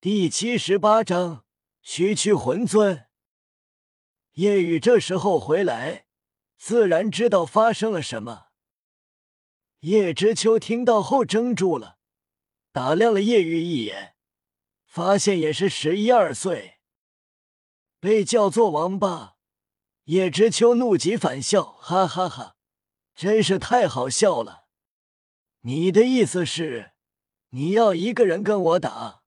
第七十八章区区魂尊。夜雨这时候回来，自然知道发生了什么。叶知秋听到后怔住了，打量了叶雨一眼，发现也是十一二岁，被叫做王八。叶知秋怒极反笑，哈哈哈，真是太好笑了！你的意思是，你要一个人跟我打？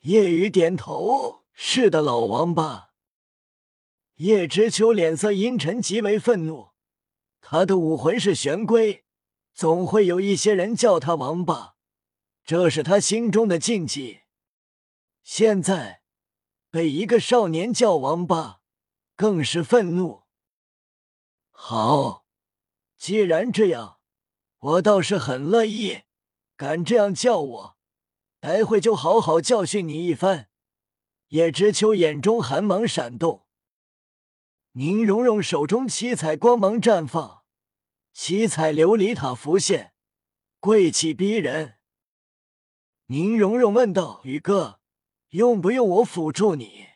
叶雨点头：“是的，老王八。”叶知秋脸色阴沉，极为愤怒。他的武魂是玄龟，总会有一些人叫他王八，这是他心中的禁忌。现在被一个少年叫王八，更是愤怒。好，既然这样，我倒是很乐意。敢这样叫我！待会就好好教训你一番。叶知秋眼中寒芒闪动，宁荣荣手中七彩光芒绽放，七彩琉璃塔浮现，贵气逼人。宁荣荣问道：“宇哥，用不用我辅助你？”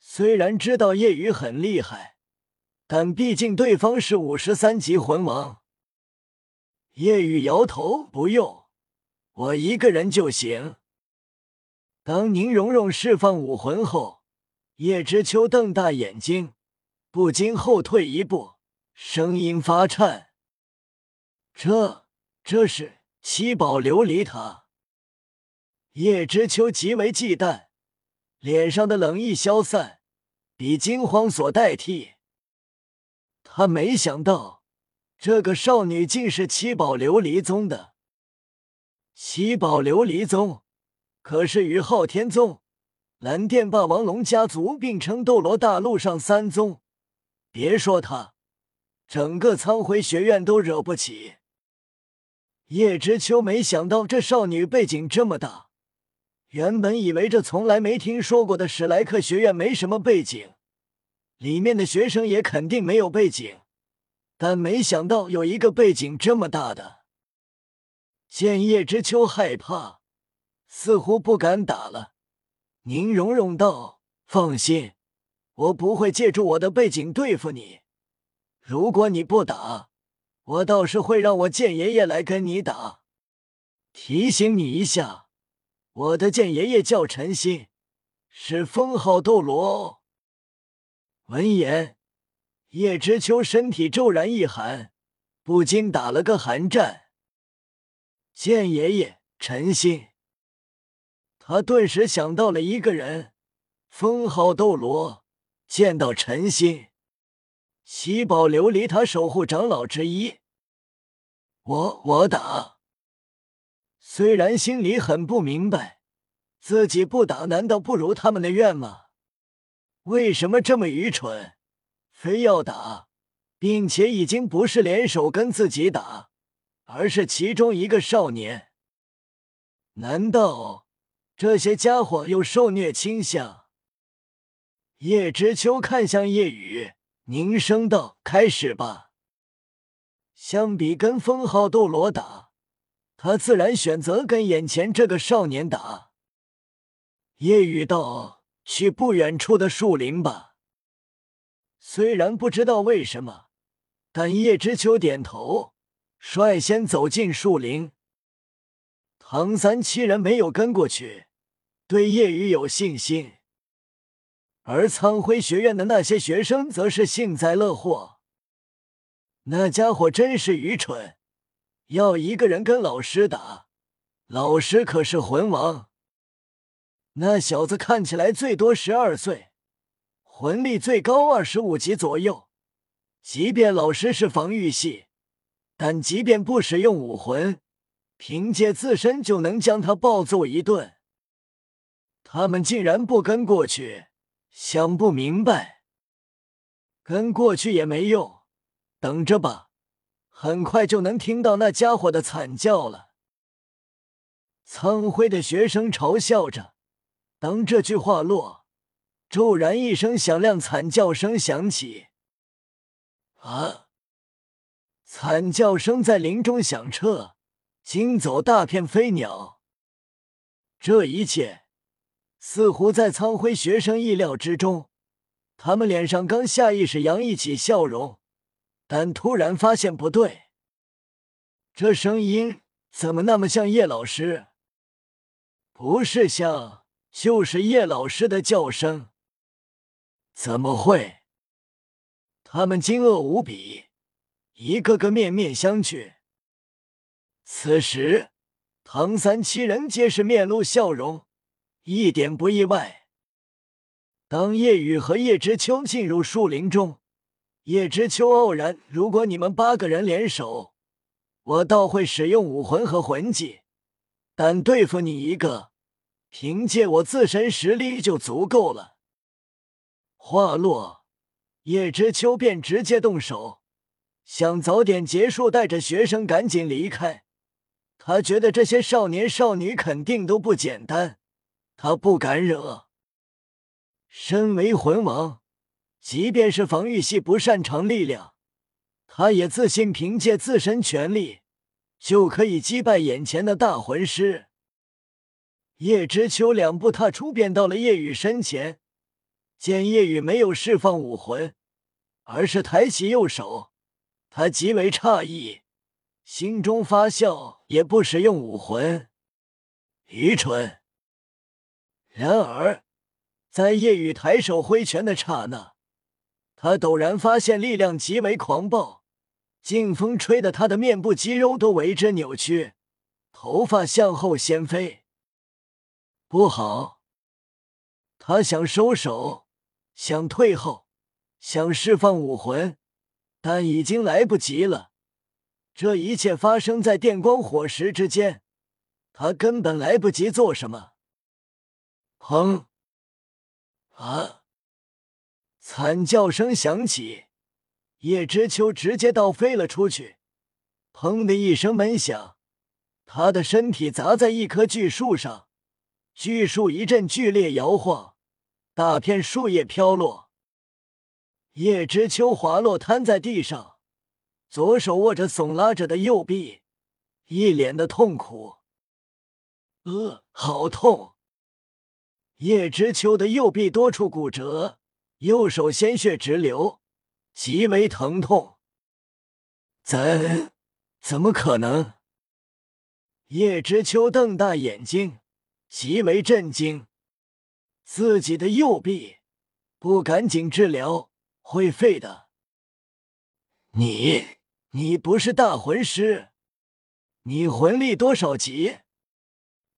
虽然知道叶雨很厉害，但毕竟对方是五十三级魂王。叶雨摇头：“不用。”我一个人就行。当宁荣荣释放武魂后，叶知秋瞪大眼睛，不禁后退一步，声音发颤：“这这是七宝琉璃塔。”叶知秋极为忌惮，脸上的冷意消散，比惊慌所代替。他没想到，这个少女竟是七宝琉璃宗的。七宝琉璃宗可是与昊天宗、蓝电霸王龙家族并称斗罗大陆上三宗。别说他，整个苍辉学院都惹不起。叶知秋没想到这少女背景这么大，原本以为这从来没听说过的史莱克学院没什么背景，里面的学生也肯定没有背景，但没想到有一个背景这么大的。见叶知秋害怕，似乎不敢打了。宁荣荣道：“放心，我不会借助我的背景对付你。如果你不打，我倒是会让我剑爷爷来跟你打。提醒你一下，我的剑爷爷叫陈心，是封号斗罗哦。”闻言，叶知秋身体骤然一寒，不禁打了个寒战。剑爷爷陈心，他顿时想到了一个人，封号斗罗。见到陈心，七宝琉璃塔守护长老之一。我我打，虽然心里很不明白，自己不打难道不如他们的愿吗？为什么这么愚蠢，非要打，并且已经不是联手跟自己打？而是其中一个少年？难道这些家伙有受虐倾向？叶知秋看向叶雨，凝声道：“开始吧。”相比跟封号斗罗打，他自然选择跟眼前这个少年打。叶雨道：“去不远处的树林吧。”虽然不知道为什么，但叶知秋点头。率先走进树林，唐三七人没有跟过去，对叶雨有信心，而苍辉学院的那些学生则是幸灾乐祸。那家伙真是愚蠢，要一个人跟老师打，老师可是魂王。那小子看起来最多十二岁，魂力最高二十五级左右，即便老师是防御系。但即便不使用武魂，凭借自身就能将他暴揍一顿。他们竟然不跟过去，想不明白。跟过去也没用，等着吧，很快就能听到那家伙的惨叫了。苍辉的学生嘲笑着。当这句话落，骤然一声响亮惨叫声响起。啊！惨叫声在林中响彻，惊走大片飞鸟。这一切似乎在苍辉学生意料之中。他们脸上刚下意识洋溢起笑容，但突然发现不对，这声音怎么那么像叶老师？不是像，就是叶老师的叫声。怎么会？他们惊愕无比，一个个面面相觑。此时，唐三七人皆是面露笑容，一点不意外。当叶雨和叶知秋进入树林中，叶知秋傲然：“如果你们八个人联手，我倒会使用武魂和魂技，但对付你一个，凭借我自身实力就足够了。”话落，叶知秋便直接动手，想早点结束，带着学生赶紧离开。他觉得这些少年少女肯定都不简单，他不敢惹。身为魂王，即便是防御系不擅长力量，他也自信凭借自身全力就可以击败眼前的大魂师。叶知秋两步踏出，便到了叶雨身前。见叶雨没有释放武魂，而是抬起右手，他极为诧异，心中发笑，也不使用武魂，愚蠢。然而，在夜雨抬手挥拳的刹那，他陡然发现力量极为狂暴，劲风吹得他的面部肌肉都为之扭曲，头发向后掀飞。不好！他想收手。想退后，想释放武魂，但已经来不及了。这一切发生在电光火石之间，他根本来不及做什么。砰！啊！惨叫声响起，叶知秋直接倒飞了出去。砰的一声闷响，他的身体砸在一棵巨树上，巨树一阵剧烈摇晃。大片树叶飘落，叶知秋滑落瘫在地上，左手握着耸拉着的右臂，一脸的痛苦。呃，好痛！叶知秋的右臂多处骨折，右手鲜血直流，极为疼痛。怎怎么可能？叶知秋瞪大眼睛，极为震惊。自己的右臂不赶紧治疗会废的。你你不是大魂师，你魂力多少级？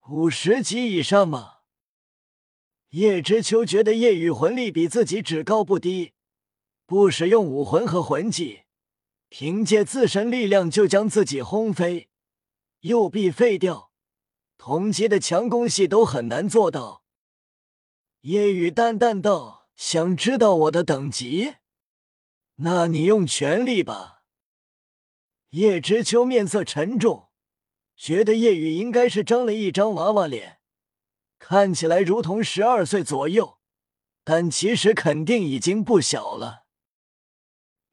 五十级以上吗？叶知秋觉得叶雨魂力比自己只高不低，不使用武魂和魂技，凭借自身力量就将自己轰飞，右臂废掉，同级的强攻系都很难做到。叶雨淡淡道：“想知道我的等级？那你用全力吧。”叶知秋面色沉重，觉得叶雨应该是张了一张娃娃脸，看起来如同十二岁左右，但其实肯定已经不小了。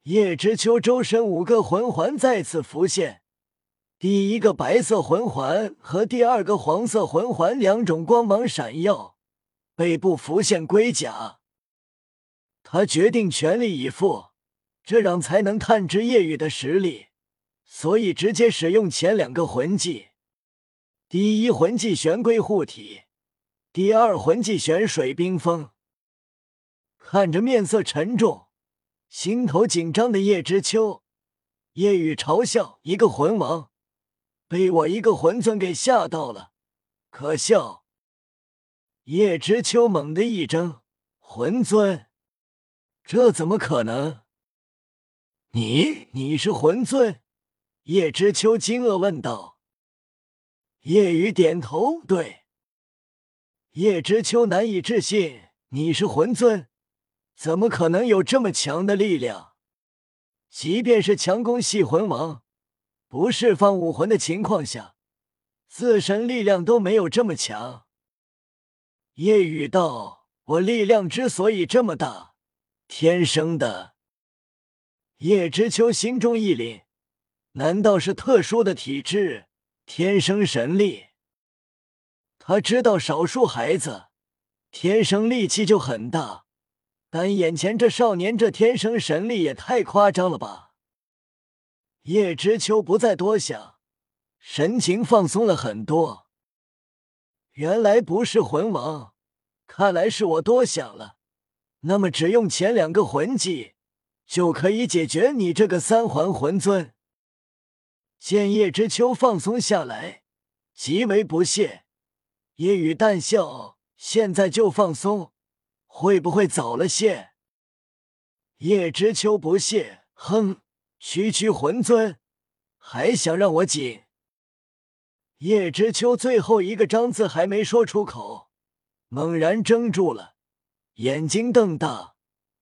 叶知秋周身五个魂环再次浮现，第一个白色魂环和第二个黄色魂环两种光芒闪耀。背部浮现龟甲，他决定全力以赴，这样才能探知叶雨的实力，所以直接使用前两个魂技。第一魂技玄龟护体，第二魂技玄水冰封。看着面色沉重、心头紧张的叶知秋，叶雨嘲笑：“一个魂王被我一个魂尊给吓到了，可笑。”叶知秋猛地一怔：“魂尊，这怎么可能？你你是魂尊？”叶知秋惊愕问道。叶雨点头：“对。”叶知秋难以置信：“你是魂尊？怎么可能有这么强的力量？即便是强攻系魂王，不释放武魂的情况下，自身力量都没有这么强。”夜雨道：“我力量之所以这么大，天生的。”叶知秋心中一凛，难道是特殊的体质，天生神力？他知道少数孩子天生力气就很大，但眼前这少年这天生神力也太夸张了吧！叶知秋不再多想，神情放松了很多。原来不是魂王，看来是我多想了。那么只用前两个魂技就可以解决你这个三环魂尊。见叶知秋放松下来，极为不屑。叶雨淡笑：“现在就放松，会不会早了些？”叶知秋不屑，哼。区区魂尊，还想让我紧？叶知秋最后一个“张”字还没说出口，猛然怔住了，眼睛瞪大，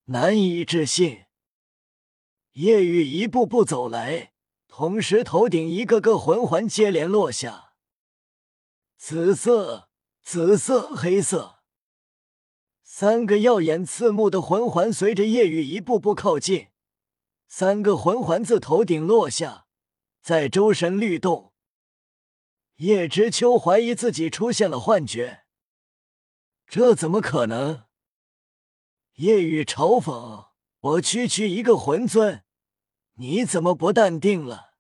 难以置信。叶雨一步步走来，同时头顶一个个魂环接连落下，紫色、紫色、黑色，三个耀眼刺目的魂环随着叶雨一步步靠近。三个魂环自头顶落下，在周身律动。叶知秋怀疑自己出现了幻觉，这怎么可能？夜雨嘲讽：“我区区一个魂尊，你怎么不淡定了？”